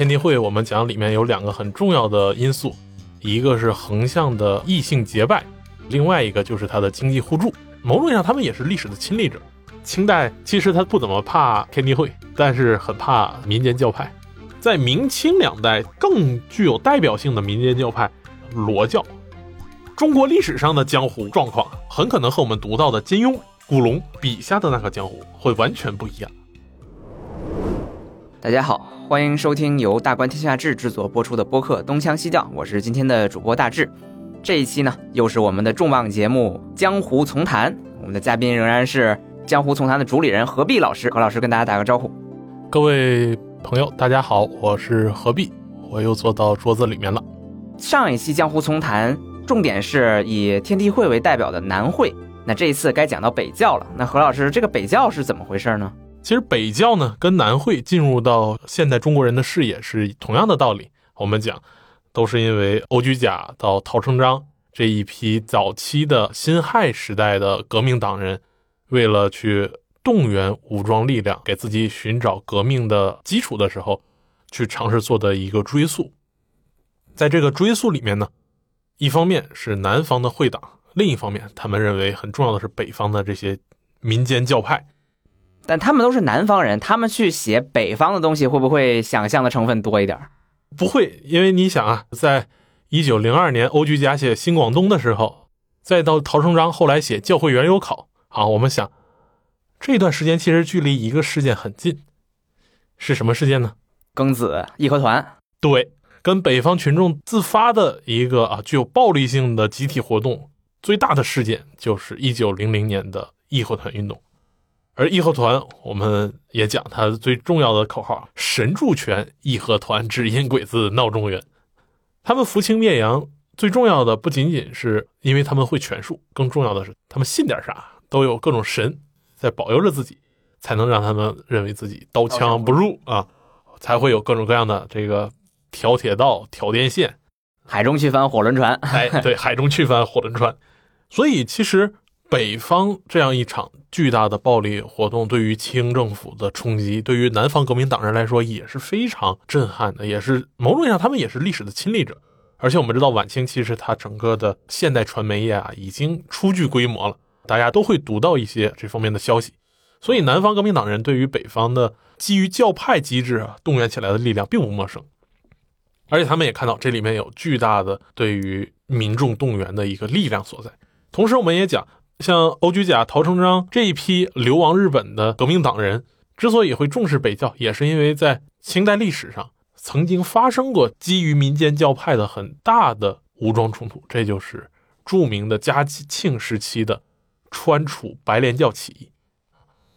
天地会，我们讲里面有两个很重要的因素，一个是横向的异性结拜，另外一个就是它的经济互助。某种意义上，他们也是历史的亲历者。清代其实他不怎么怕天地会，但是很怕民间教派。在明清两代更具有代表性的民间教派罗教，中国历史上的江湖状况很可能和我们读到的金庸、古龙笔下的那个江湖会完全不一样。大家好，欢迎收听由大观天下志制作播出的播客《东腔西调》，我是今天的主播大志。这一期呢，又是我们的重磅节目《江湖丛谈》，我们的嘉宾仍然是《江湖丛谈》的主理人何必老师。何老师跟大家打个招呼。各位朋友，大家好，我是何必，我又坐到桌子里面了。上一期《江湖丛谈》重点是以天地会为代表的南会，那这一次该讲到北教了。那何老师，这个北教是怎么回事呢？其实北教呢，跟南会进入到现代中国人的视野是同样的道理。我们讲，都是因为欧居甲到陶成章这一批早期的辛亥时代的革命党人，为了去动员武装力量，给自己寻找革命的基础的时候，去尝试做的一个追溯。在这个追溯里面呢，一方面是南方的会党，另一方面他们认为很重要的是北方的这些民间教派。但他们都是南方人，他们去写北方的东西，会不会想象的成分多一点？不会，因为你想啊，在一九零二年欧居家写《新广东》的时候，再到陶成章后来写《教会原有考》，好，我们想这段时间其实距离一个事件很近，是什么事件呢？庚子义和团。对，跟北方群众自发的一个啊具有暴力性的集体活动最大的事件，就是一九零零年的义和团运动。而义和团，我们也讲它最重要的口号“神助拳，义和团只因鬼子闹中原”。他们扶清灭洋，最重要的不仅仅是因为他们会拳术，更重要的是他们信点啥，都有各种神在保佑着自己，才能让他们认为自己刀枪不入啊，才会有各种各样的这个挑铁道、挑电线、海中去翻火轮船。哎，对，海中去翻火轮船。所以其实。北方这样一场巨大的暴力活动，对于清政府的冲击，对于南方革命党人来说也是非常震撼的，也是某种意义上他们也是历史的亲历者。而且我们知道，晚清其实它整个的现代传媒业啊已经初具规模了，大家都会读到一些这方面的消息。所以南方革命党人对于北方的基于教派机制啊动员起来的力量并不陌生，而且他们也看到这里面有巨大的对于民众动员的一个力量所在。同时，我们也讲。像欧居甲、陶成章这一批流亡日本的革命党人，之所以会重视北教，也是因为在清代历史上曾经发生过基于民间教派的很大的武装冲突，这就是著名的嘉庆时期的川楚白莲教起义。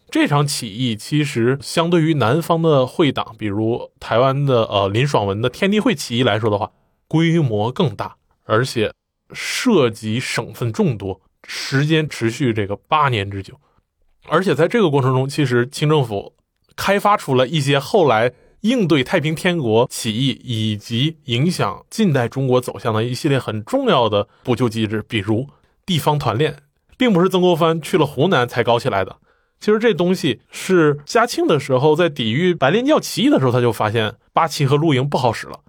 这场起义其实相对于南方的会党，比如台湾的呃林爽文的天地会起义来说的话，规模更大，而且涉及省份众多。时间持续这个八年之久，而且在这个过程中，其实清政府开发出了一些后来应对太平天国起义以及影响近代中国走向的一系列很重要的补救机制，比如地方团练，并不是曾国藩去了湖南才搞起来的。其实这东西是嘉庆的时候在抵御白莲教起义的时候，他就发现八旗和露营不好使了，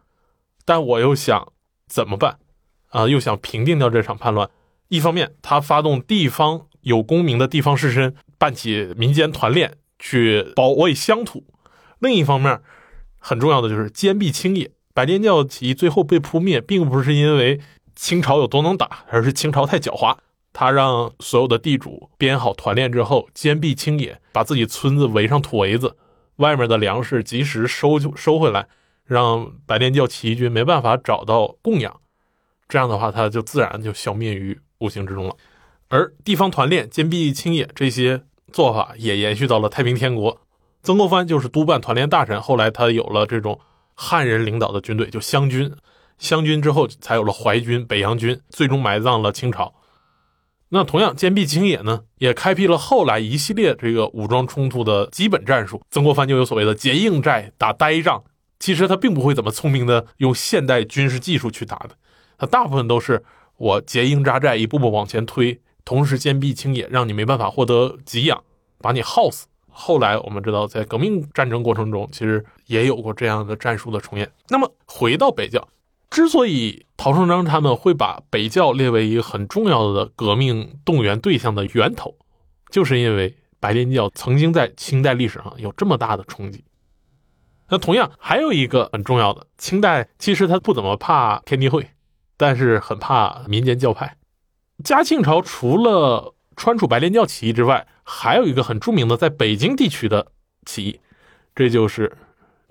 但我又想怎么办啊？又想平定掉这场叛乱。一方面，他发动地方有功名的地方士绅办起民间团练，去保卫乡土；另一方面，很重要的就是坚壁清野。白莲教起义最后被扑灭，并不是因为清朝有多能打，而是清朝太狡猾。他让所有的地主编好团练之后，坚壁清野，把自己村子围上土围子，外面的粮食及时收收回来，让白莲教起义军没办法找到供养。这样的话，他就自然就消灭于。无形之中了，而地方团练、坚壁清野这些做法也延续到了太平天国。曾国藩就是督办团练大臣，后来他有了这种汉人领导的军队，就湘军。湘军之后才有了淮军、北洋军，最终埋葬了清朝。那同样，坚壁清野呢，也开辟了后来一系列这个武装冲突的基本战术。曾国藩就有所谓的结硬寨、打呆仗，其实他并不会怎么聪明的用现代军事技术去打的，他大部分都是。我结营扎寨，一步步往前推，同时坚壁清野，让你没办法获得给养，把你耗死后来我们知道，在革命战争过程中，其实也有过这样的战术的重演。那么回到北教，之所以陶成章他们会把北教列为一个很重要的革命动员对象的源头，就是因为白莲教曾经在清代历史上有这么大的冲击。那同样还有一个很重要的，清代其实他不怎么怕天地会，但是很怕民间教派。嘉庆朝除了川楚白莲教起义之外，还有一个很著名的在北京地区的起义，这就是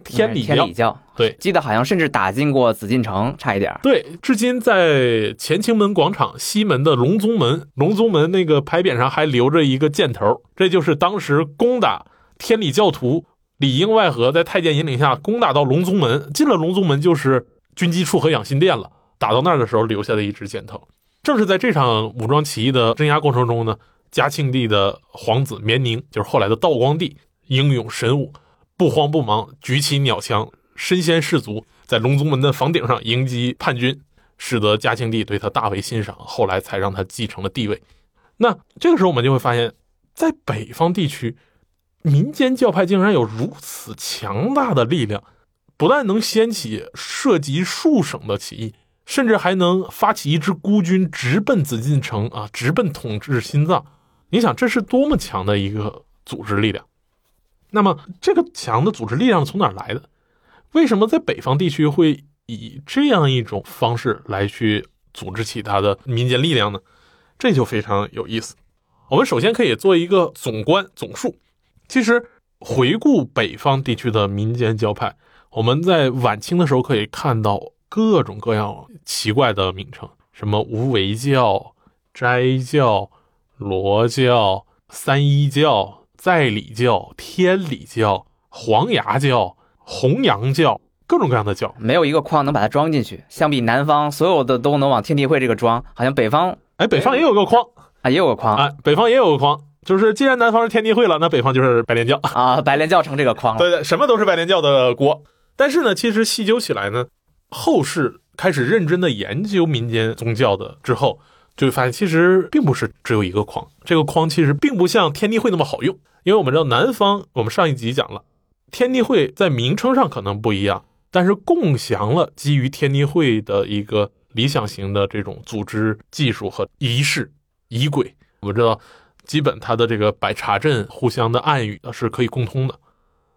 天理教。天理教，对，记得好像甚至打进过紫禁城，差一点儿。对，至今在乾清门广场西门的隆宗门，隆宗门那个牌匾上还留着一个箭头，这就是当时攻打天理教徒里应外合，在太监引领下攻打到隆宗门，进了隆宗门就是军机处和养心殿了。打到那儿的时候留下的一支箭头。正是在这场武装起义的镇压过程中呢，嘉庆帝的皇子绵宁，就是后来的道光帝，英勇神武，不慌不忙，举起鸟枪，身先士卒，在隆宗门的房顶上迎击叛军，使得嘉庆帝对他大为欣赏，后来才让他继承了帝位。那这个时候我们就会发现，在北方地区，民间教派竟然有如此强大的力量，不但能掀起涉及数省的起义。甚至还能发起一支孤军直奔紫禁城啊，直奔统治心脏。你想，这是多么强的一个组织力量？那么，这个强的组织力量从哪来的？为什么在北方地区会以这样一种方式来去组织起它的民间力量呢？这就非常有意思。我们首先可以做一个总观总述。其实，回顾北方地区的民间教派，我们在晚清的时候可以看到。各种各样奇怪的名称，什么无为教、斋教、罗教、三一教、在理教、天理教、黄牙教、弘扬教，各种各样的教，没有一个框能把它装进去。相比南方，所有的都能往天地会这个装，好像北方，哎，北方也有个框啊，也有个框啊，北方也有个框，就是既然南方是天地会了，那北方就是白莲教啊，白莲教成这个框了。对对，什么都是白莲教的锅。但是呢，其实细究起来呢。后世开始认真的研究民间宗教的之后，就会发现其实并不是只有一个框，这个框其实并不像天地会那么好用。因为我们知道南方，我们上一集讲了，天地会在名称上可能不一样，但是共享了基于天地会的一个理想型的这种组织技术和仪式仪轨。我们知道，基本它的这个摆茶阵、互相的暗语是可以共通的。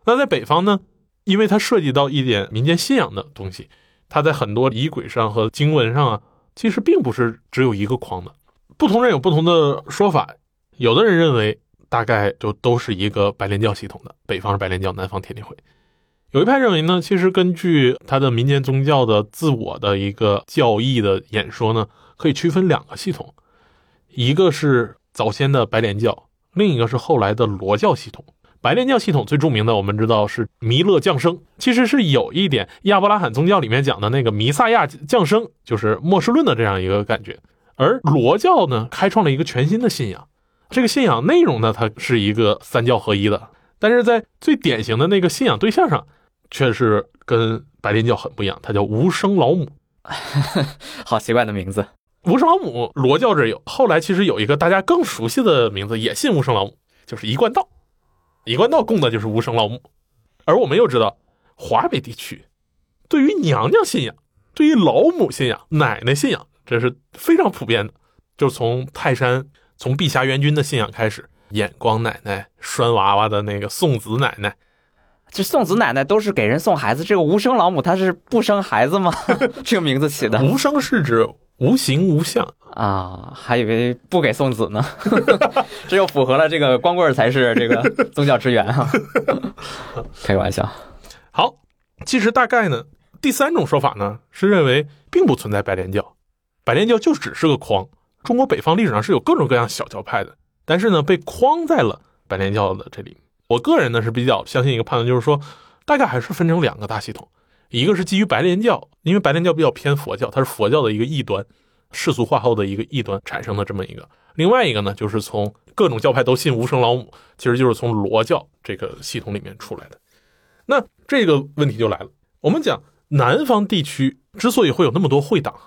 那在北方呢，因为它涉及到一点民间信仰的东西。它在很多仪轨上和经文上啊，其实并不是只有一个框的，不同人有不同的说法。有的人认为大概就都是一个白莲教系统的，北方是白莲教，南方天地会。有一派认为呢，其实根据他的民间宗教的自我的一个教义的演说呢，可以区分两个系统，一个是早先的白莲教，另一个是后来的罗教系统。白莲教系统最著名的，我们知道是弥勒降生，其实是有一点亚伯拉罕宗教里面讲的那个弥撒亚降生，就是末世论的这样一个感觉。而罗教呢，开创了一个全新的信仰，这个信仰内容呢，它是一个三教合一的，但是在最典型的那个信仰对象上，却是跟白莲教很不一样，它叫无生老母，好奇怪的名字。无生老母，罗教这有，后来其实有一个大家更熟悉的名字，也信无生老母，就是一贯道。一贯道供的就是无生老母，而我们又知道，华北地区对于娘娘信仰、对于老母信仰、奶奶信仰，这是非常普遍的。就从泰山、从碧霞元君的信仰开始，眼光奶奶、拴娃娃的那个送子奶奶，这送子奶奶都是给人送孩子。这个无生老母，她是不生孩子吗？这个名字起的，无生是指无形无相。啊，还以为不给送子呢，这又符合了这个光棍才是这个宗教之源啊！开个玩笑。好，其实大概呢，第三种说法呢是认为并不存在白莲教，白莲教就只是个框。中国北方历史上是有各种各样小教派的，但是呢被框在了白莲教的这里。我个人呢是比较相信一个判断，就是说大概还是分成两个大系统，一个是基于白莲教，因为白莲教比较偏佛教，它是佛教的一个异端。世俗化后的一个异端产生的这么一个，另外一个呢，就是从各种教派都信无生老母，其实就是从罗教这个系统里面出来的。那这个问题就来了，我们讲南方地区之所以会有那么多会党，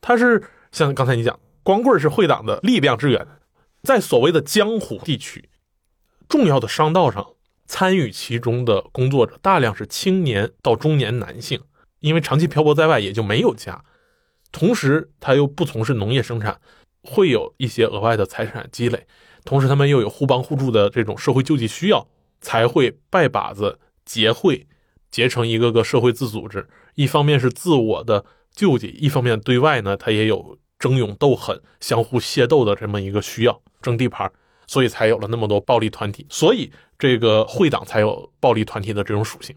它是像刚才你讲，光棍是会党的力量之源，在所谓的江湖地区，重要的商道上参与其中的工作者大量是青年到中年男性，因为长期漂泊在外，也就没有家。同时，他又不从事农业生产，会有一些额外的财产积累。同时，他们又有互帮互助的这种社会救济需要，才会拜把子结会，结成一个个社会自组织。一方面是自我的救济，一方面对外呢，他也有争勇斗狠、相互械斗的这么一个需要，争地盘，所以才有了那么多暴力团体。所以，这个会党才有暴力团体的这种属性。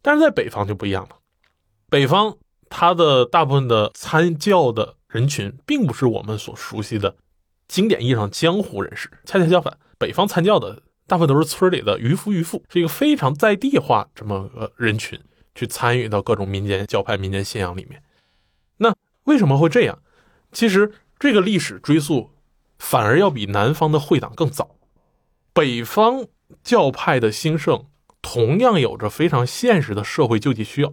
但是在北方就不一样了，北方。它的大部分的参教的人群，并不是我们所熟悉的经典意义上江湖人士，恰恰相反，北方参教的大部分都是村里的渔夫渔妇，是一个非常在地化这么个人群，去参与到各种民间教派、民间信仰里面。那为什么会这样？其实这个历史追溯反而要比南方的会党更早。北方教派的兴盛，同样有着非常现实的社会救济需要。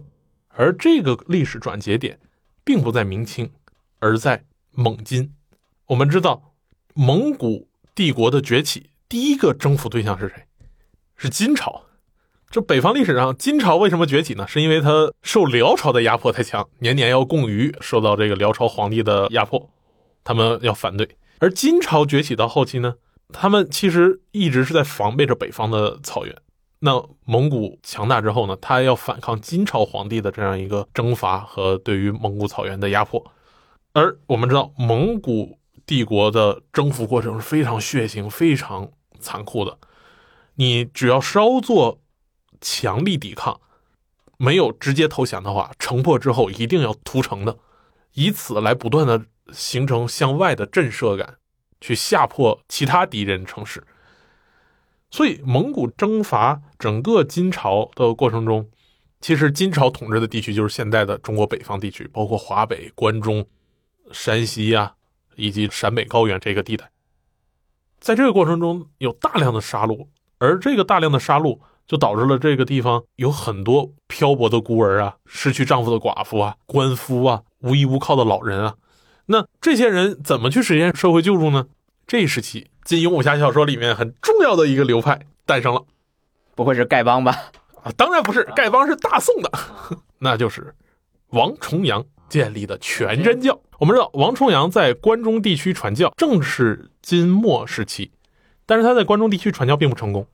而这个历史转折点，并不在明清，而在蒙金。我们知道，蒙古帝国的崛起，第一个征服对象是谁？是金朝。这北方历史上，金朝为什么崛起呢？是因为他受辽朝的压迫太强，年年要供鱼，受到这个辽朝皇帝的压迫，他们要反对。而金朝崛起到后期呢，他们其实一直是在防备着北方的草原。那蒙古强大之后呢？他要反抗金朝皇帝的这样一个征伐和对于蒙古草原的压迫。而我们知道，蒙古帝国的征服过程是非常血腥、非常残酷的。你只要稍作强力抵抗，没有直接投降的话，城破之后一定要屠城的，以此来不断的形成向外的震慑感，去吓破其他敌人城市。所以，蒙古征伐整个金朝的过程中，其实金朝统治的地区就是现在的中国北方地区，包括华北、关中、山西呀，以及陕北高原这个地带。在这个过程中，有大量的杀戮，而这个大量的杀戮就导致了这个地方有很多漂泊的孤儿啊，失去丈夫的寡妇啊，官夫啊，无依无靠的老人啊。那这些人怎么去实现社会救助呢？这一时期。金庸武侠小说里面很重要的一个流派诞生了，不会是丐帮吧？啊，当然不是，丐帮是大宋的，那就是王重阳建立的全真教。我们知道，王重阳在关中地区传教，正是金末时期，但是他在关中地区传教并不成功，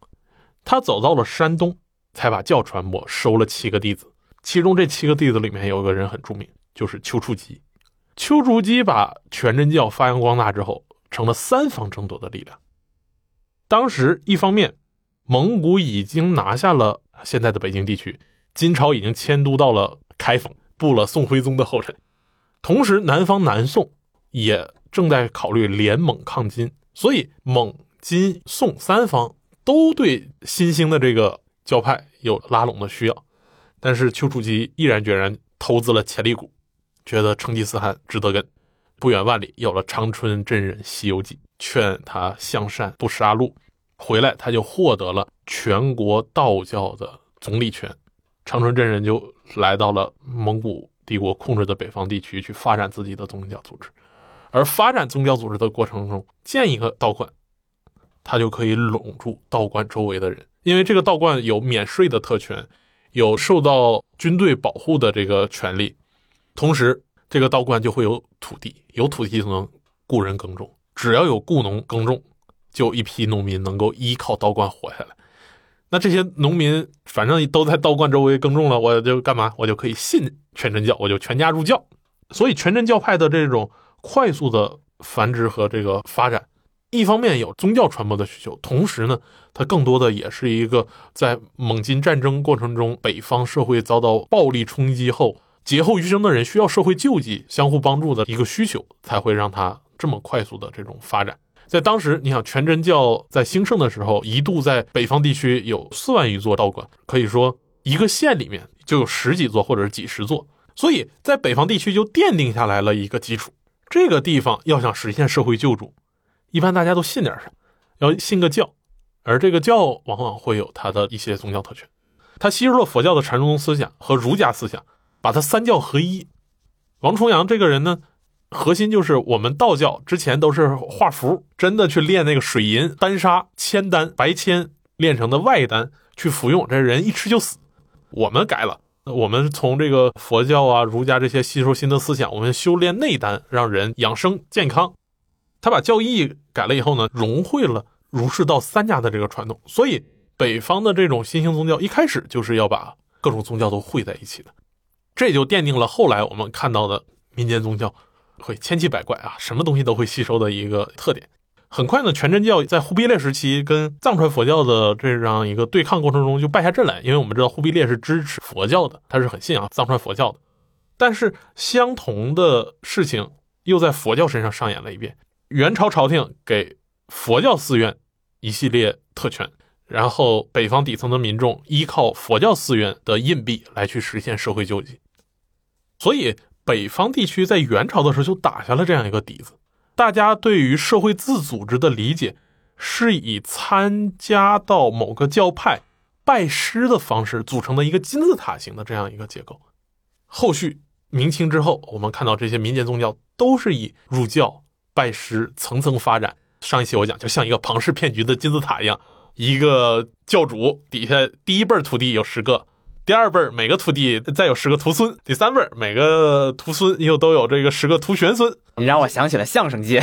他走到了山东，才把教传播，收了七个弟子，其中这七个弟子里面有个人很著名，就是丘处机。丘处机把全真教发扬光大之后。成了三方争夺的力量。当时，一方面，蒙古已经拿下了现在的北京地区，金朝已经迁都到了开封，步了宋徽宗的后尘；同时，南方南宋也正在考虑联蒙抗金，所以蒙、金、宋三方都对新兴的这个教派有拉拢的需要。但是，丘处机毅然决然投资了潜力股，觉得成吉思汗值得跟。不远万里，有了长春真人《西游记》，劝他向善不杀戮。回来，他就获得了全国道教的总理权。长春真人就来到了蒙古帝国控制的北方地区，去发展自己的宗教组织。而发展宗教组织的过程中，建一个道观，他就可以拢住道观周围的人，因为这个道观有免税的特权，有受到军队保护的这个权利，同时。这个道观就会有土地，有土地就能雇人耕种。只要有雇农耕种，就一批农民能够依靠道观活下来。那这些农民反正都在道观周围耕种了，我就干嘛？我就可以信全真教，我就全家入教。所以全真教派的这种快速的繁殖和这个发展，一方面有宗教传播的需求，同时呢，它更多的也是一个在蒙金战争过程中，北方社会遭到暴力冲击后。劫后余生的人需要社会救济、相互帮助的一个需求，才会让他这么快速的这种发展。在当时，你想全真教在兴盛的时候，一度在北方地区有四万余座道观，可以说一个县里面就有十几座或者是几十座，所以在北方地区就奠定下来了一个基础。这个地方要想实现社会救助，一般大家都信点啥？要信个教，而这个教往往会有它的一些宗教特权，它吸收了佛教的禅宗思想和儒家思想。把它三教合一，王重阳这个人呢，核心就是我们道教之前都是画符，真的去练那个水银丹砂、铅丹、白铅炼成的外丹去服用，这人一吃就死。我们改了，我们从这个佛教啊、儒家这些吸收新的思想，我们修炼内丹，让人养生健康。他把教义改了以后呢，融汇了儒释道三家的这个传统，所以北方的这种新兴宗教一开始就是要把各种宗教都汇在一起的，这就奠定了后来我们看到的民间宗教会千奇百怪啊，什么东西都会吸收的一个特点。很快呢，全真教在忽必烈时期跟藏传佛教的这样一个对抗过程中就败下阵来，因为我们知道忽必烈是支持佛教的，他是很信仰藏传佛教的。但是相同的事情又在佛教身上上演了一遍。元朝朝廷给佛教寺院一系列特权，然后北方底层的民众依靠佛教寺院的印币来去实现社会救济，所以北方地区在元朝的时候就打下了这样一个底子。大家对于社会自组织的理解，是以参加到某个教派拜师的方式组成的一个金字塔形的这样一个结构。后续明清之后，我们看到这些民间宗教都是以入教、拜师层层发展。上一期我讲，就像一个庞氏骗局的金字塔一样，一个教主底下第一辈徒弟有十个。第二辈儿每个徒弟再有十个徒孙，第三辈儿每个徒孙又都有这个十个徒玄孙。你让我想起了相声界，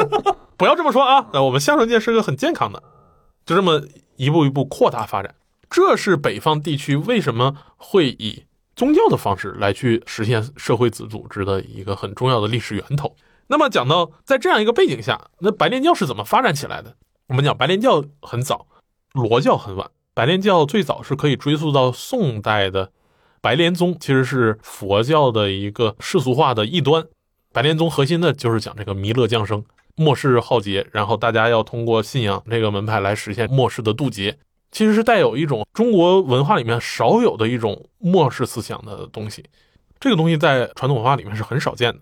不要这么说啊！那我们相声界是个很健康的，就这么一步一步扩大发展。这是北方地区为什么会以宗教的方式来去实现社会子组织的一个很重要的历史源头。那么讲到在这样一个背景下，那白莲教是怎么发展起来的？我们讲白莲教很早，罗教很晚。白莲教最早是可以追溯到宋代的白莲宗，其实是佛教的一个世俗化的异端。白莲宗核心的就是讲这个弥勒降生、末世浩劫，然后大家要通过信仰这个门派来实现末世的渡劫，其实是带有一种中国文化里面少有的一种末世思想的东西。这个东西在传统文化里面是很少见的。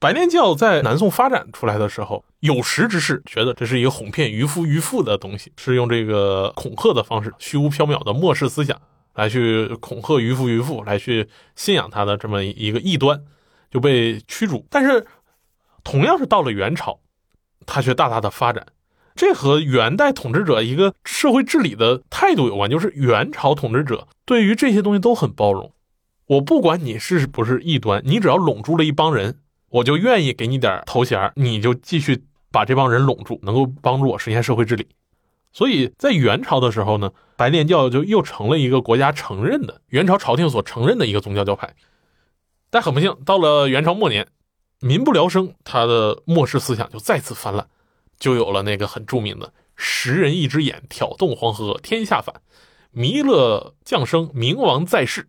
白莲教在南宋发展出来的时候，有识之士觉得这是一个哄骗渔夫渔妇的东西，是用这个恐吓的方式、虚无缥缈的末世思想来去恐吓渔夫渔妇，来去信仰他的这么一个异端，就被驱逐。但是，同样是到了元朝，他却大大的发展。这和元代统治者一个社会治理的态度有关，就是元朝统治者对于这些东西都很包容。我不管你是不是异端，你只要拢住了一帮人。我就愿意给你点头衔，你就继续把这帮人拢住，能够帮助我实现社会治理。所以在元朝的时候呢，白莲教就又成了一个国家承认的元朝朝廷所承认的一个宗教教派。但很不幸，到了元朝末年，民不聊生，他的末世思想就再次泛滥，就有了那个很著名的“十人一只眼，挑动黄河天下反，弥勒降生，明王在世”，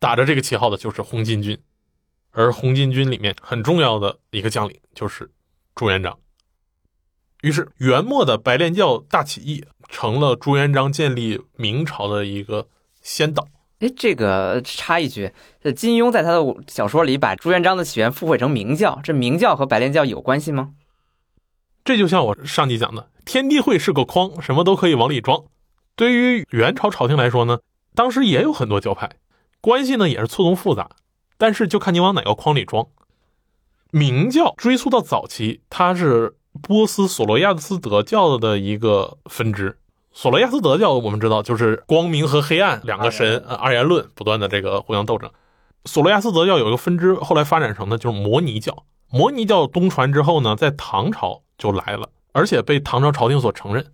打着这个旗号的就是红巾军。而红巾军里面很重要的一个将领就是朱元璋。于是元末的白莲教大起义成了朱元璋建立明朝的一个先导。哎，这个插一句，这金庸在他的小说里把朱元璋的起源附会成明教，这明教和白莲教有关系吗？这就像我上集讲的，天地会是个筐，什么都可以往里装。对于元朝朝廷来说呢，当时也有很多教派，关系呢也是错综复杂。但是就看你往哪个框里装。明教追溯到早期，它是波斯索罗亚斯德教的一个分支。索罗亚斯德教我们知道就是光明和黑暗两个神二元论不断的这个互相斗争。索罗亚斯德教有一个分支，后来发展成的就是摩尼教。摩尼教东传之后呢，在唐朝就来了，而且被唐朝朝廷所承认。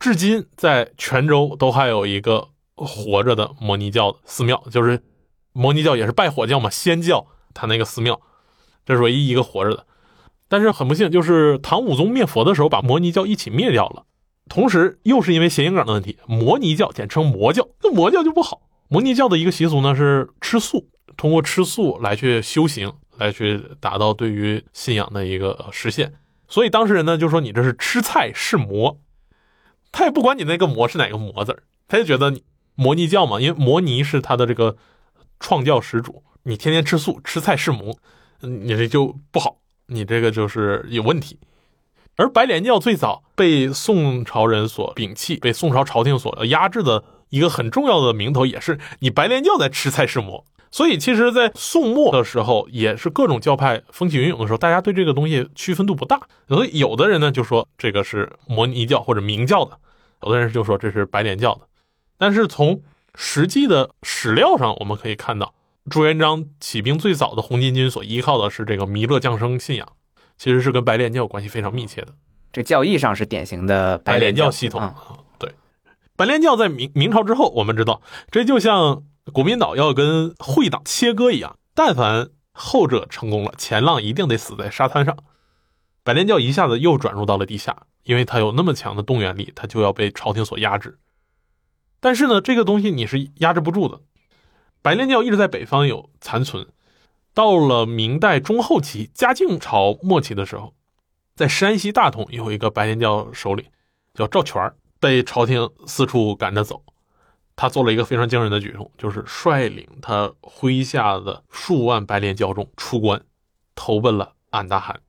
至今在泉州都还有一个活着的摩尼教寺庙，就是。摩尼教也是拜火教嘛，仙教，他那个寺庙，这是唯一一个活着的。但是很不幸，就是唐武宗灭佛的时候，把摩尼教一起灭掉了。同时，又是因为谐音梗的问题，摩尼教简称魔教，那魔教就不好。摩尼教的一个习俗呢是吃素，通过吃素来去修行，来去达到对于信仰的一个实现。所以当事人呢就说你这是吃菜是魔，他也不管你那个魔是哪个魔字他就觉得摩尼教嘛，因为摩尼是他的这个。创教始祖，你天天吃素吃菜是魔，你这就不好，你这个就是有问题。而白莲教最早被宋朝人所摒弃，被宋朝朝廷所压制的一个很重要的名头，也是你白莲教在吃菜是魔。所以，其实，在宋末的时候，也是各种教派风起云涌的时候，大家对这个东西区分度不大。所以，有的人呢就说这个是摩尼教或者明教的，有的人就说这是白莲教的。但是从实际的史料上，我们可以看到，朱元璋起兵最早的红巾军所依靠的是这个弥勒降生信仰，其实是跟白莲教关系非常密切的。这教义上是典型的白莲教系统。啊对，白莲教在明明朝之后，我们知道，这就像国民党要跟会党切割一样，但凡后者成功了，前浪一定得死在沙滩上。白莲教一下子又转入到了地下，因为它有那么强的动员力，它就要被朝廷所压制。但是呢，这个东西你是压制不住的。白莲教一直在北方有残存，到了明代中后期、嘉靖朝末期的时候，在山西大同有一个白莲教首领叫赵全被朝廷四处赶着走。他做了一个非常惊人的举动，就是率领他麾下的数万白莲教众出关，投奔了俺答汗。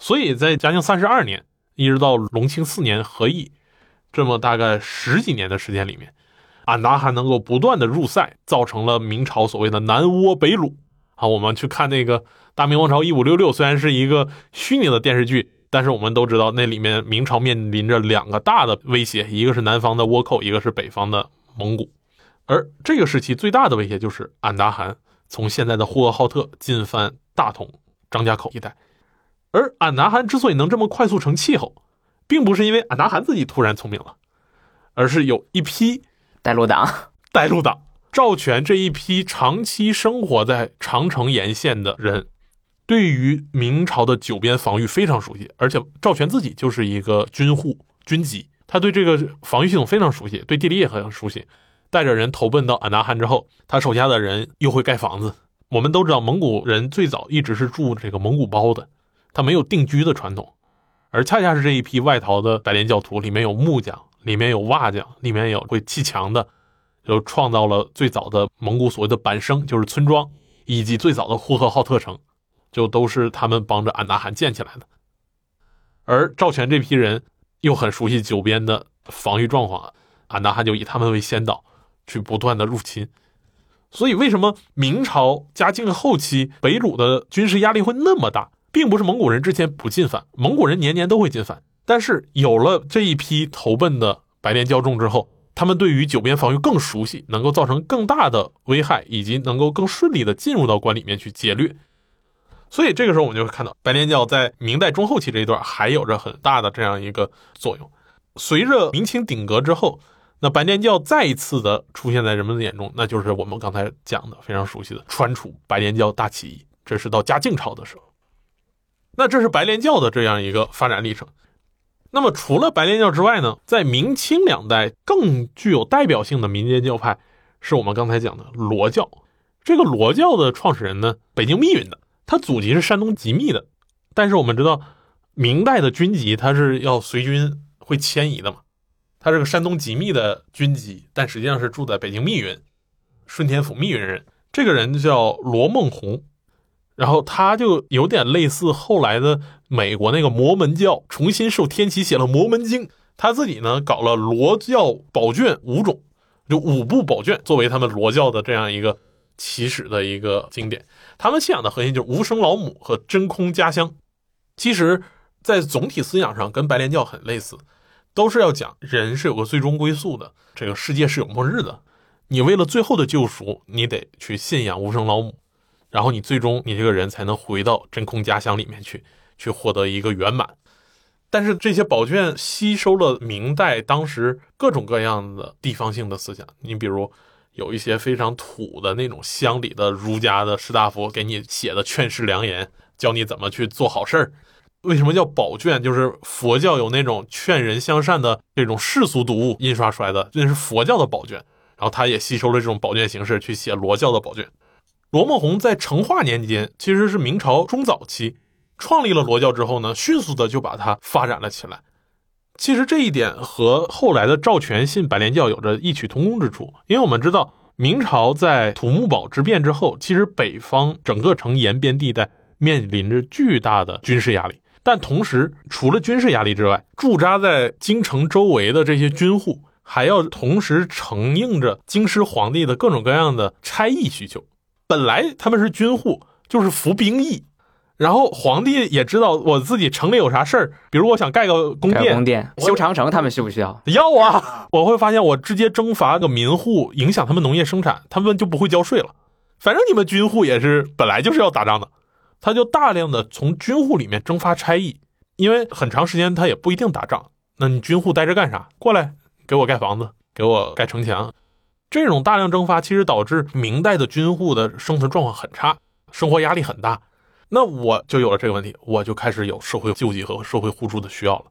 所以在嘉靖三十二年，一直到隆庆四年和议，这么大概十几年的时间里面，俺答汗能够不断的入塞，造成了明朝所谓的南倭北虏。好，我们去看那个《大明王朝一五六六》，虽然是一个虚拟的电视剧。但是我们都知道，那里面明朝面临着两个大的威胁，一个是南方的倭寇，一个是北方的蒙古。而这个时期最大的威胁就是俺答汗从现在的呼和浩特进犯大同、张家口一带。而俺答汗之所以能这么快速成气候，并不是因为俺答汗自己突然聪明了，而是有一批带路党、带路党赵全这一批长期生活在长城沿线的人。对于明朝的九边防御非常熟悉，而且赵全自己就是一个军户军籍，他对这个防御系统非常熟悉，对地理也很熟悉。带着人投奔到俺答汗之后，他手下的人又会盖房子。我们都知道，蒙古人最早一直是住这个蒙古包的，他没有定居的传统。而恰恰是这一批外逃的白莲教徒，里面有木匠，里面有瓦匠，里面有会砌墙的，就创造了最早的蒙古所谓的板生，就是村庄，以及最早的呼和浩特城。就都是他们帮着俺答汗建起来的，而赵全这批人又很熟悉九边的防御状况，俺答汗就以他们为先导，去不断的入侵。所以为什么明朝嘉靖后期北虏的军事压力会那么大，并不是蒙古人之前不进犯，蒙古人年年都会进犯，但是有了这一批投奔的白莲教众之后，他们对于九边防御更熟悉，能够造成更大的危害，以及能够更顺利的进入到关里面去劫掠。所以这个时候，我们就会看到白莲教在明代中后期这一段还有着很大的这样一个作用。随着明清鼎革之后，那白莲教再一次的出现在人们的眼中，那就是我们刚才讲的非常熟悉的川楚白莲教大起义。这是到嘉靖朝的时候，那这是白莲教的这样一个发展历程。那么除了白莲教之外呢，在明清两代更具有代表性的民间教派，是我们刚才讲的罗教。这个罗教的创始人呢，北京密云的。他祖籍是山东吉密的，但是我们知道，明代的军籍他是要随军会迁移的嘛。他是个山东吉密的军籍，但实际上是住在北京密云，顺天府密云人。这个人叫罗梦红，然后他就有点类似后来的美国那个摩门教，重新受天启写了《摩门经》，他自己呢搞了罗教宝卷五种，就五部宝卷作为他们罗教的这样一个起始的一个经典。他们信仰的核心就是无生老母和真空家乡，其实，在总体思想上跟白莲教很类似，都是要讲人是有个最终归宿的，这个世界是有末日的，你为了最后的救赎，你得去信仰无生老母，然后你最终你这个人才能回到真空家乡里面去，去获得一个圆满。但是这些宝卷吸收了明代当时各种各样的地方性的思想，你比如。有一些非常土的那种乡里的儒家的士大夫给你写的劝世良言，教你怎么去做好事儿。为什么叫宝卷？就是佛教有那种劝人向善的这种世俗读物印刷出来的，这是佛教的宝卷。然后他也吸收了这种宝卷形式去写罗教的宝卷。罗梦红在成化年间，其实是明朝中早期创立了罗教之后呢，迅速的就把它发展了起来。其实这一点和后来的赵全信白莲教有着异曲同工之处，因为我们知道明朝在土木堡之变之后，其实北方整个城沿边地带面临着巨大的军事压力，但同时除了军事压力之外，驻扎在京城周围的这些军户还要同时承应着京师皇帝的各种各样的差役需求。本来他们是军户，就是服兵役，然后皇帝也知道我自己城里有啥事儿，比如我想盖个宫殿，宫殿、修长城，他们需不需要？要啊！我会发现我直接征伐个民户，影响他们农业生产，他们就不会交税了。反正你们军户也是本来就是要打仗的，他就大量的从军户里面征发差役，因为很长时间他也不一定打仗。那你军户待着干啥？过来给我盖房子，给我盖城墙。这种大量蒸发其实导致明代的军户的生存状况很差，生活压力很大。那我就有了这个问题，我就开始有社会救济和社会互助的需要了。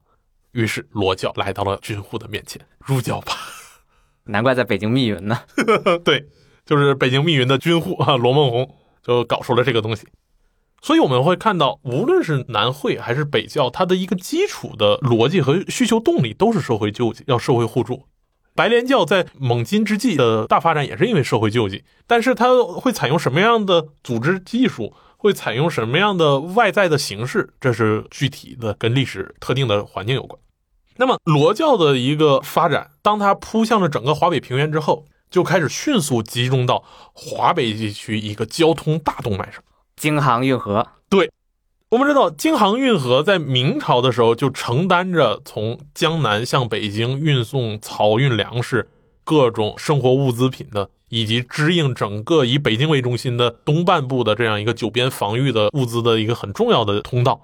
于是罗教来到了军户的面前，入教吧。难怪在北京密云呢。对，就是北京密云的军户啊，罗梦红就搞出了这个东西。所以我们会看到，无论是南会还是北教，它的一个基础的逻辑和需求动力都是社会救济，要社会互助。白莲教在蒙金之际的大发展也是因为社会救济，但是它会采用什么样的组织技术，会采用什么样的外在的形式，这是具体的跟历史特定的环境有关。那么罗教的一个发展，当它扑向了整个华北平原之后，就开始迅速集中到华北地区一个交通大动脉上。京杭运河，我们知道，京杭运河在明朝的时候就承担着从江南向北京运送漕运粮食、各种生活物资品的，以及支应整个以北京为中心的东半部的这样一个九边防御的物资的一个很重要的通道。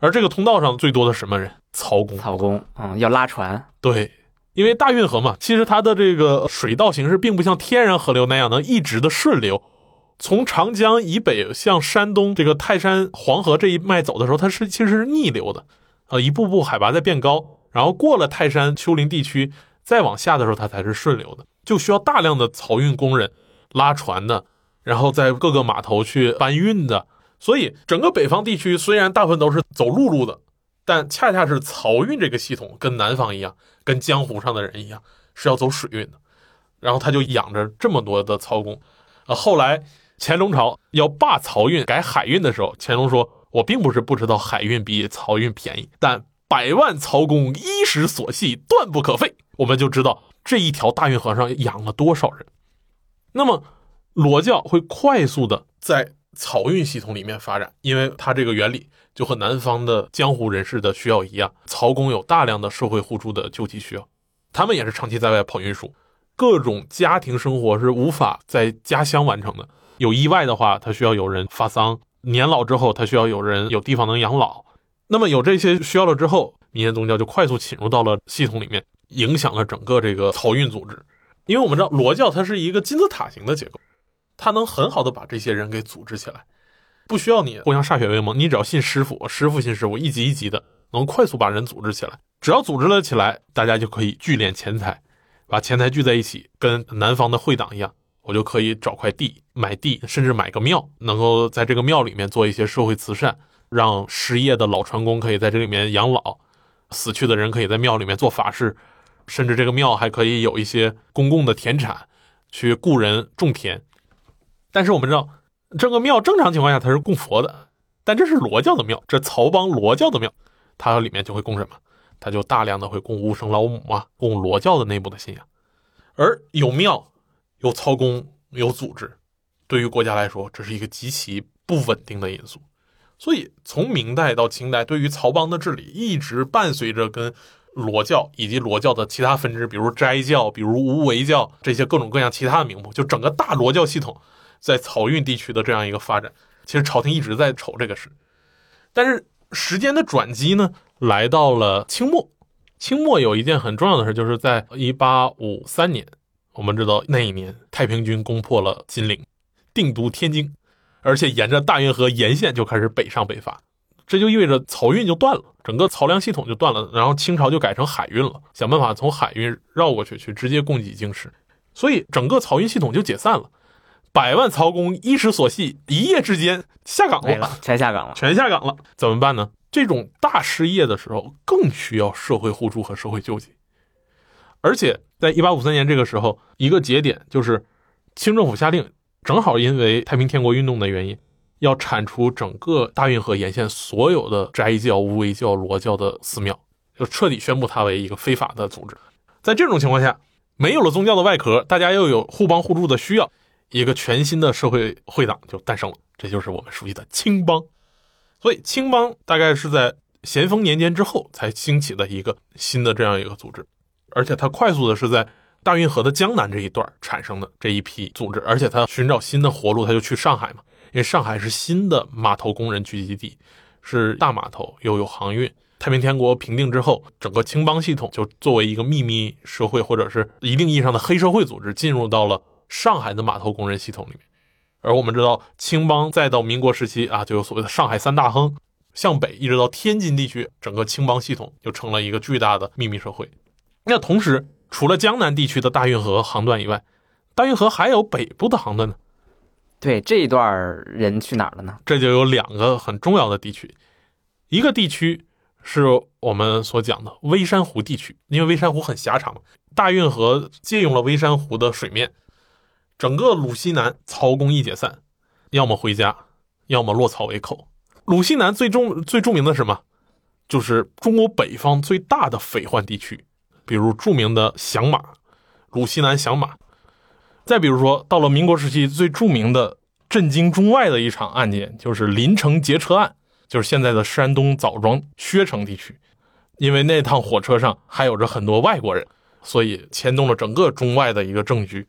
而这个通道上最多的什么人？曹公。曹公，嗯，要拉船，对，因为大运河嘛，其实它的这个水道形式并不像天然河流那样能一直的顺流。从长江以北向山东这个泰山、黄河这一脉走的时候，它是其实是逆流的，呃，一步步海拔在变高，然后过了泰山、丘陵地区，再往下的时候，它才是顺流的，就需要大量的漕运工人拉船的，然后在各个码头去搬运的。所以整个北方地区虽然大部分都是走陆路的，但恰恰是漕运这个系统跟南方一样，跟江湖上的人一样是要走水运的，然后他就养着这么多的漕工，呃，后来。乾隆朝要罢漕运改海运的时候，乾隆说：“我并不是不知道海运比漕运便宜，但百万漕工衣食所系，断不可废。”我们就知道这一条大运河上养了多少人。那么罗教会快速的在漕运系统里面发展，因为它这个原理就和南方的江湖人士的需要一样，漕工有大量的社会互助的救济需要，他们也是长期在外跑运输，各种家庭生活是无法在家乡完成的。有意外的话，他需要有人发丧；年老之后，他需要有人有地方能养老。那么有这些需要了之后，民间宗教就快速侵入到了系统里面，影响了整个这个漕运组织。因为我们知道罗教它是一个金字塔型的结构，它能很好的把这些人给组织起来，不需要你互相歃血为盟，你只要信师傅，师傅信师傅，一级一级的能快速把人组织起来。只要组织了起来，大家就可以聚敛钱财，把钱财聚在一起，跟南方的会党一样。我就可以找块地买地，甚至买个庙，能够在这个庙里面做一些社会慈善，让失业的老船工可以在这里面养老，死去的人可以在庙里面做法事，甚至这个庙还可以有一些公共的田产，去雇人种田。但是我们知道，这个庙正常情况下它是供佛的，但这是罗教的庙，这曹邦罗教的庙，它里面就会供什么？它就大量的会供无生老母啊，供罗教的内部的信仰，而有庙。有操工，有组织，对于国家来说，这是一个极其不稳定的因素。所以，从明代到清代，对于曹邦的治理，一直伴随着跟罗教以及罗教的其他分支，比如斋教、比如无为教这些各种各样其他的名目，就整个大罗教系统在漕运地区的这样一个发展。其实朝廷一直在瞅这个事，但是时间的转机呢，来到了清末。清末有一件很重要的事，就是在一八五三年。我们知道那一年，太平军攻破了金陵，定都天津，而且沿着大运河沿线就开始北上北伐，这就意味着漕运就断了，整个漕粮系统就断了。然后清朝就改成海运了，想办法从海运绕过去，去直接供给京师，所以整个漕运系统就解散了。百万漕工衣食所系，一夜之间下岗了，全下岗了，全下岗了，怎么办呢？这种大失业的时候，更需要社会互助和社会救济，而且。在一八五三年这个时候，一个节点就是清政府下令，正好因为太平天国运动的原因，要铲除整个大运河沿线所有的斋教、无为教、罗教的寺庙，就彻底宣布它为一个非法的组织。在这种情况下，没有了宗教的外壳，大家又有互帮互助的需要，一个全新的社会会党就诞生了，这就是我们熟悉的青帮。所以青帮大概是在咸丰年间之后才兴起的一个新的这样一个组织，而且它快速的是在大运河的江南这一段产生的这一批组织，而且它寻找新的活路，它就去上海嘛，因为上海是新的码头工人聚集地，是大码头，又有航运。太平天国平定之后，整个青帮系统就作为一个秘密社会，或者是一定意义上的黑社会组织，进入到了上海的码头工人系统里面。而我们知道，青帮再到民国时期啊，就有所谓的上海三大亨，向北一直到天津地区，整个青帮系统就成了一个巨大的秘密社会。那同时，除了江南地区的大运河航段以外，大运河还有北部的航段呢。对，这一段人去哪儿了呢？这就有两个很重要的地区，一个地区。是我们所讲的微山湖地区，因为微山湖很狭长，大运河借用了微山湖的水面，整个鲁西南曹公一解散，要么回家，要么落草为寇。鲁西南最重最著名的是什么？就是中国北方最大的匪患地区，比如著名的响马，鲁西南响马。再比如说，到了民国时期最著名的震惊中外的一场案件，就是临城劫车案。就是现在的山东枣庄薛城地区，因为那趟火车上还有着很多外国人，所以牵动了整个中外的一个政局。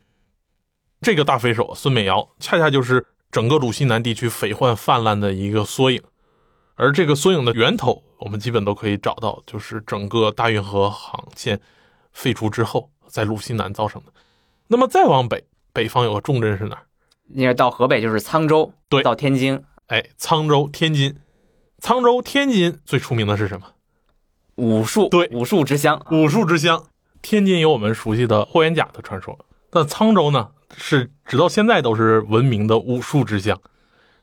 这个大匪首孙美瑶，恰恰就是整个鲁西南地区匪患泛滥的一个缩影。而这个缩影的源头，我们基本都可以找到，就是整个大运河航线废除之后，在鲁西南造成的。那么再往北，北方有个重镇是哪儿？应该到河北就是沧州，对，到天津。哎，沧州、天津。沧州、天津最出名的是什么？武术，对，武术之乡，武术之乡。天津有我们熟悉的霍元甲的传说，那沧州呢，是直到现在都是闻名的武术之乡。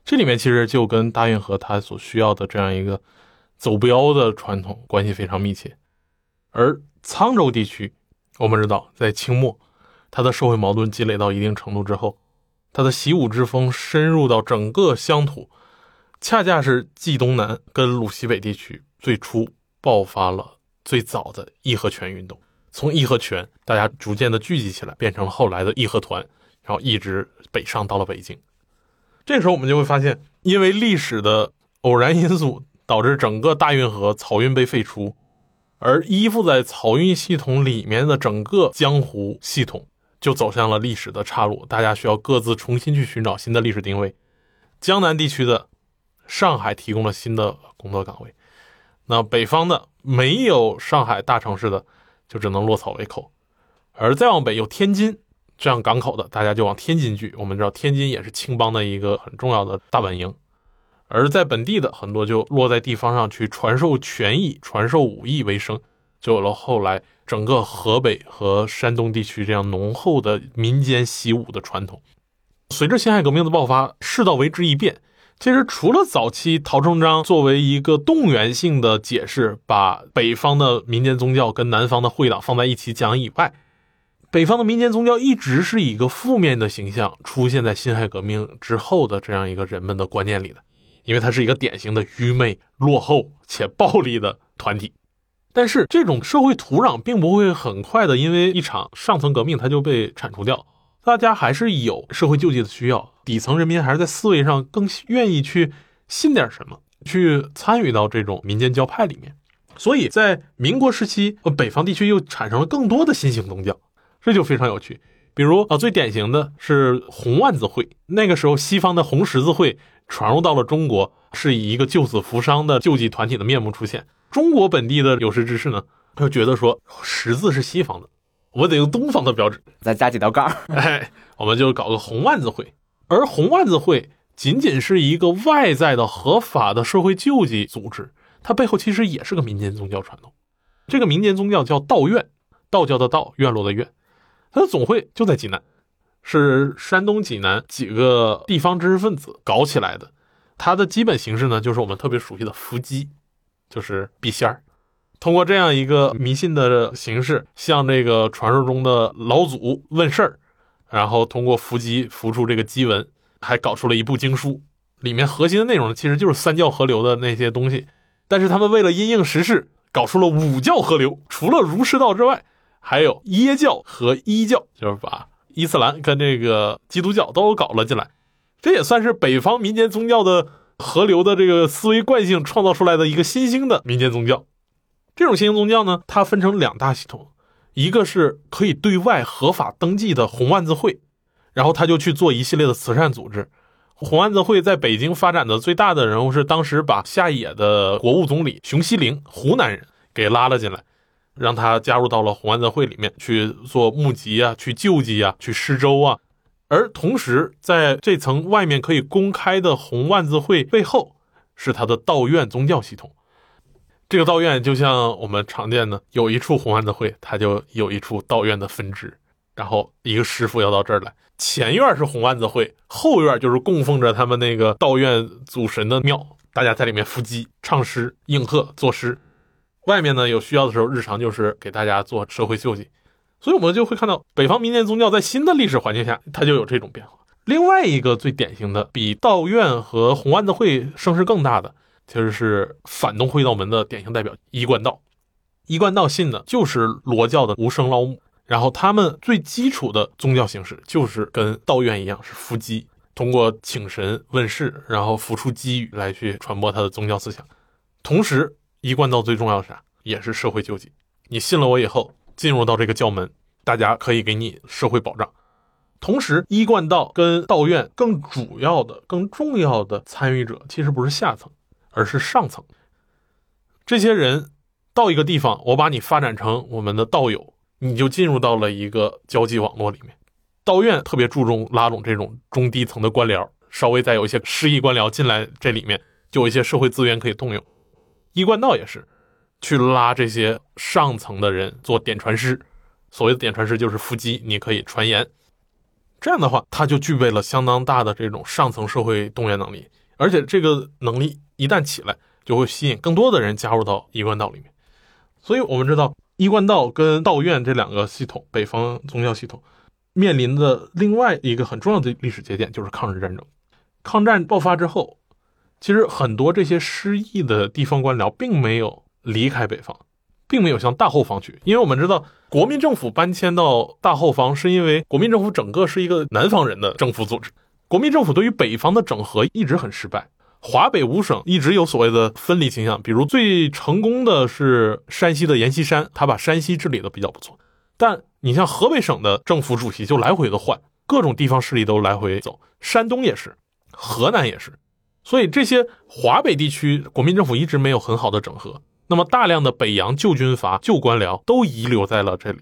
这里面其实就跟大运河它所需要的这样一个走镖的传统关系非常密切。而沧州地区，我们知道，在清末，它的社会矛盾积累到一定程度之后，它的习武之风深入到整个乡土。恰恰是冀东南跟鲁西北地区最初爆发了最早的义和拳运动，从义和拳大家逐渐的聚集起来，变成了后来的义和团，然后一直北上到了北京。这时候我们就会发现，因为历史的偶然因素，导致整个大运河漕运被废除，而依附在漕运系统里面的整个江湖系统就走向了历史的岔路，大家需要各自重新去寻找新的历史定位。江南地区的。上海提供了新的工作岗位，那北方的没有上海大城市的，就只能落草为寇。而再往北有天津这样港口的，大家就往天津聚。我们知道天津也是青帮的一个很重要的大本营。而在本地的很多就落在地方上去传授拳艺、传授武艺为生，就有了后来整个河北和山东地区这样浓厚的民间习武的传统。随着辛亥革命的爆发，世道为之一变。其实，除了早期陶成章作为一个动员性的解释，把北方的民间宗教跟南方的会党放在一起讲以外，北方的民间宗教一直是以一个负面的形象出现在辛亥革命之后的这样一个人们的观念里的，因为它是一个典型的愚昧、落后且暴力的团体。但是，这种社会土壤并不会很快的因为一场上层革命它就被铲除掉。大家还是有社会救济的需要，底层人民还是在思维上更愿意去信点什么，去参与到这种民间教派里面。所以在民国时期，呃，北方地区又产生了更多的新型宗教，这就非常有趣。比如啊，最典型的是红万字会。那个时候，西方的红十字会传入到了中国，是以一个救死扶伤的救济团体的面目出现。中国本地的有识之士呢，就觉得说十字是西方的。我得用东方的标志，再加几道杠。哎，我们就搞个红万字会，而红万字会仅仅是一个外在的合法的社会救济组织，它背后其实也是个民间宗教传统。这个民间宗教叫道院，道教的道，院落的院。它的总会就在济南，是山东济南几个地方知识分子搞起来的。它的基本形式呢，就是我们特别熟悉的伏击，就是辟仙儿。通过这样一个迷信的形式，向这个传说中的老祖问事儿，然后通过伏击伏出这个机文，还搞出了一部经书。里面核心的内容其实就是三教合流的那些东西，但是他们为了因应时事，搞出了五教合流。除了儒释道之外，还有耶教和伊教，就是把伊斯兰跟这个基督教都搞了进来。这也算是北方民间宗教的河流的这个思维惯性创造出来的一个新兴的民间宗教。这种新兴宗教呢，它分成两大系统，一个是可以对外合法登记的红万字会，然后他就去做一系列的慈善组织。红万字会在北京发展的最大的人物是当时把下野的国务总理熊希龄，湖南人给拉了进来，让他加入到了红万字会里面去做募集啊，去救济啊，去施粥啊。而同时，在这层外面可以公开的红万字会背后，是他的道院宗教系统。这个道院就像我们常见的，有一处红万字会，它就有一处道院的分支。然后一个师傅要到这儿来，前院是红万字会，后院就是供奉着他们那个道院祖神的庙，大家在里面伏击、唱诗、应和、作诗。外面呢有需要的时候，日常就是给大家做社会救济。所以我们就会看到，北方民间宗教在新的历史环境下，它就有这种变化。另外一个最典型的，比道院和红万字会声势更大的，其实是反动会道门的典型代表一贯道。一贯道信的就是罗教的无声老母。然后他们最基础的宗教形式就是跟道院一样，是伏击，通过请神问世，然后浮出机语来去传播他的宗教思想。同时，一贯道最重要是啥？也是社会救济。你信了我以后，进入到这个教门，大家可以给你社会保障。同时，一贯道跟道院更主要的、更重要的参与者，其实不是下层，而是上层。这些人到一个地方，我把你发展成我们的道友。你就进入到了一个交际网络里面，道院特别注重拉拢这种中低层的官僚，稍微再有一些失意官僚进来，这里面就有一些社会资源可以动用。一贯道也是去拉这些上层的人做点传师，所谓的点传师就是伏击，你可以传言。这样的话，他就具备了相当大的这种上层社会动员能力，而且这个能力一旦起来，就会吸引更多的人加入到一贯道里面。所以我们知道。一贯道跟道院这两个系统，北方宗教系统面临的另外一个很重要的历史节点就是抗日战争。抗战爆发之后，其实很多这些失意的地方官僚并没有离开北方，并没有向大后方去，因为我们知道国民政府搬迁到大后方，是因为国民政府整个是一个南方人的政府组织，国民政府对于北方的整合一直很失败。华北五省一直有所谓的分离倾向，比如最成功的是山西的阎锡山，他把山西治理的比较不错。但你像河北省的政府主席就来回的换，各种地方势力都来回走，山东也是，河南也是。所以这些华北地区国民政府一直没有很好的整合。那么大量的北洋旧军阀、旧官僚都遗留在了这里，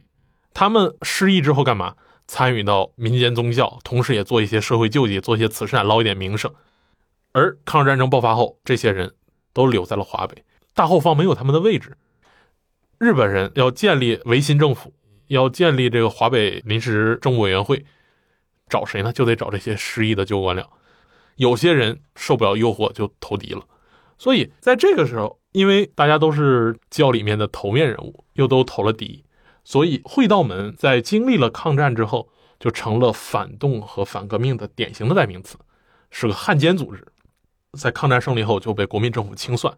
他们失意之后干嘛？参与到民间宗教，同时也做一些社会救济，做一些慈善，捞一点名声。而抗日战争爆发后，这些人都留在了华北，大后方没有他们的位置。日本人要建立维新政府，要建立这个华北临时政务委员会，找谁呢？就得找这些失意的旧官僚。有些人受不了诱惑就投敌了。所以在这个时候，因为大家都是教里面的头面人物，又都投了敌，所以会道门在经历了抗战之后，就成了反动和反革命的典型的代名词，是个汉奸组织。在抗战胜利后就被国民政府清算，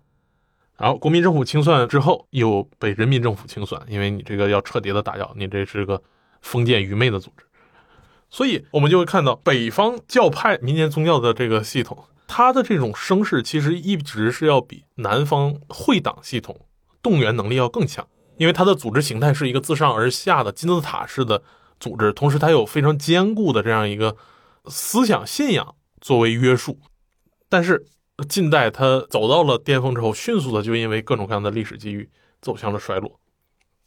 然后国民政府清算之后又被人民政府清算，因为你这个要彻底的打掉，你这是个封建愚昧的组织，所以我们就会看到北方教派民间宗教的这个系统，它的这种声势其实一直是要比南方会党系统动员能力要更强，因为它的组织形态是一个自上而下的金字塔式的组织，同时它有非常坚固的这样一个思想信仰作为约束。但是近代它走到了巅峰之后，迅速的就因为各种各样的历史机遇走向了衰落。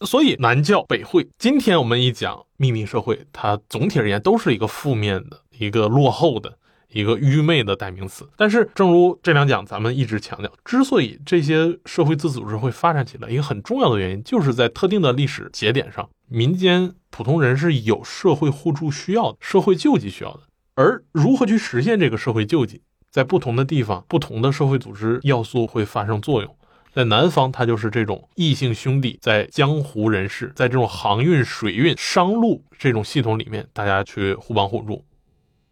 所以南教北会，今天我们一讲秘密社会，它总体而言都是一个负面的、一个落后的、一个愚昧的代名词。但是，正如这两讲咱们一直强调，之所以这些社会自组织会发展起来，一个很重要的原因，就是在特定的历史节点上，民间普通人是有社会互助需要的、社会救济需要的，而如何去实现这个社会救济？在不同的地方，不同的社会组织要素会发生作用。在南方，它就是这种异姓兄弟，在江湖人士，在这种航运、水运、商路这种系统里面，大家去互帮互助。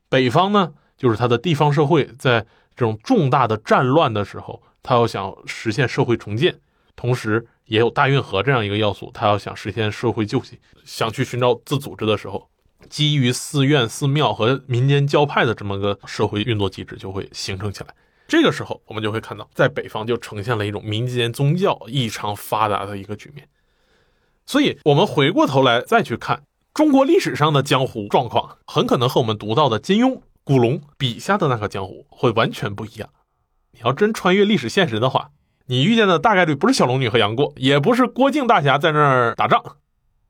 北方呢，就是它的地方社会，在这种重大的战乱的时候，他要想实现社会重建，同时也有大运河这样一个要素，他要想实现社会救济，想去寻找自组织的时候。基于寺院、寺庙和民间教派的这么个社会运作机制就会形成起来。这个时候，我们就会看到，在北方就呈现了一种民间宗教异常发达的一个局面。所以，我们回过头来再去看中国历史上的江湖状况，很可能和我们读到的金庸、古龙笔下的那个江湖会完全不一样。你要真穿越历史现实的话，你遇见的大概率不是小龙女和杨过，也不是郭靖大侠在那儿打仗，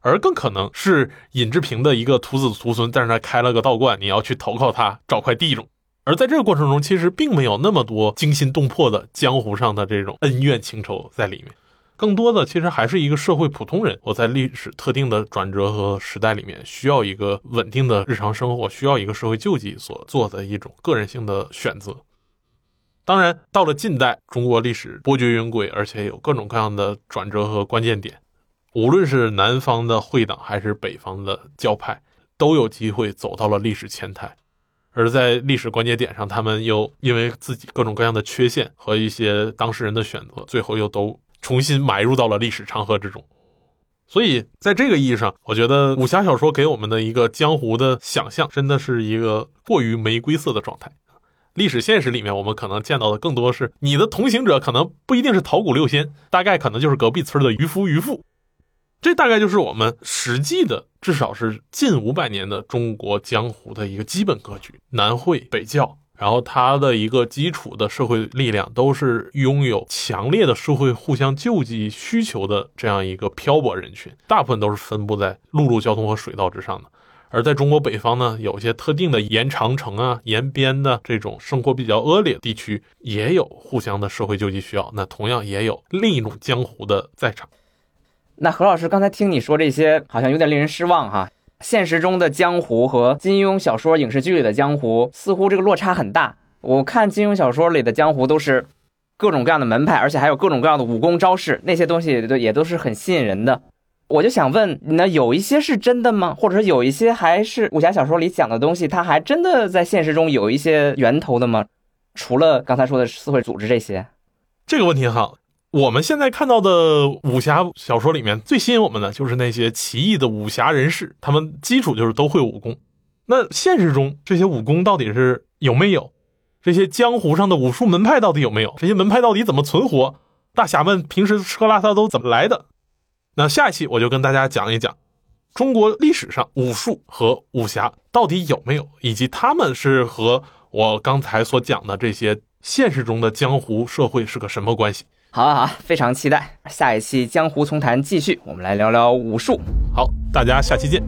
而更可能是尹志平的一个徒子徒孙在那儿开了个道观，你要去投靠他，找块地种。而在这个过程中，其实并没有那么多惊心动魄的江湖上的这种恩怨情仇在里面，更多的其实还是一个社会普通人，我在历史特定的转折和时代里面，需要一个稳定的日常生活，需要一个社会救济所做的一种个人性的选择。当然，到了近代，中国历史波谲云诡，而且有各种各样的转折和关键点，无论是南方的会党还是北方的教派，都有机会走到了历史前台。而在历史关节点上，他们又因为自己各种各样的缺陷和一些当事人的选择，最后又都重新埋入到了历史长河之中。所以，在这个意义上，我觉得武侠小说给我们的一个江湖的想象，真的是一个过于玫瑰色的状态。历史现实里面，我们可能见到的更多是你的同行者，可能不一定是桃谷六仙，大概可能就是隔壁村的渔夫渔妇。这大概就是我们实际的，至少是近五百年的中国江湖的一个基本格局。南会北教，然后它的一个基础的社会力量，都是拥有强烈的社会互相救济需求的这样一个漂泊人群，大部分都是分布在陆路交通和水道之上的。而在中国北方呢，有些特定的沿长城啊、沿边的这种生活比较恶劣地区，也有互相的社会救济需要。那同样也有另一种江湖的在场。那何老师刚才听你说这些，好像有点令人失望哈。现实中的江湖和金庸小说、影视剧里的江湖，似乎这个落差很大。我看金庸小说里的江湖都是各种各样的门派，而且还有各种各样的武功招式，那些东西都也都是很吸引人的。我就想问，那有一些是真的吗？或者说有一些还是武侠小说里讲的东西，它还真的在现实中有一些源头的吗？除了刚才说的四会组织这些，这个问题好。我们现在看到的武侠小说里面最吸引我们的就是那些奇异的武侠人士，他们基础就是都会武功。那现实中这些武功到底是有没有？这些江湖上的武术门派到底有没有？这些门派到底怎么存活？大侠们平时吃喝拉撒都怎么来的？那下一期我就跟大家讲一讲中国历史上武术和武侠到底有没有，以及他们是和我刚才所讲的这些现实中的江湖社会是个什么关系。好啊，好啊，非常期待下一期《江湖丛谈》继续，我们来聊聊武术。好，大家下期见。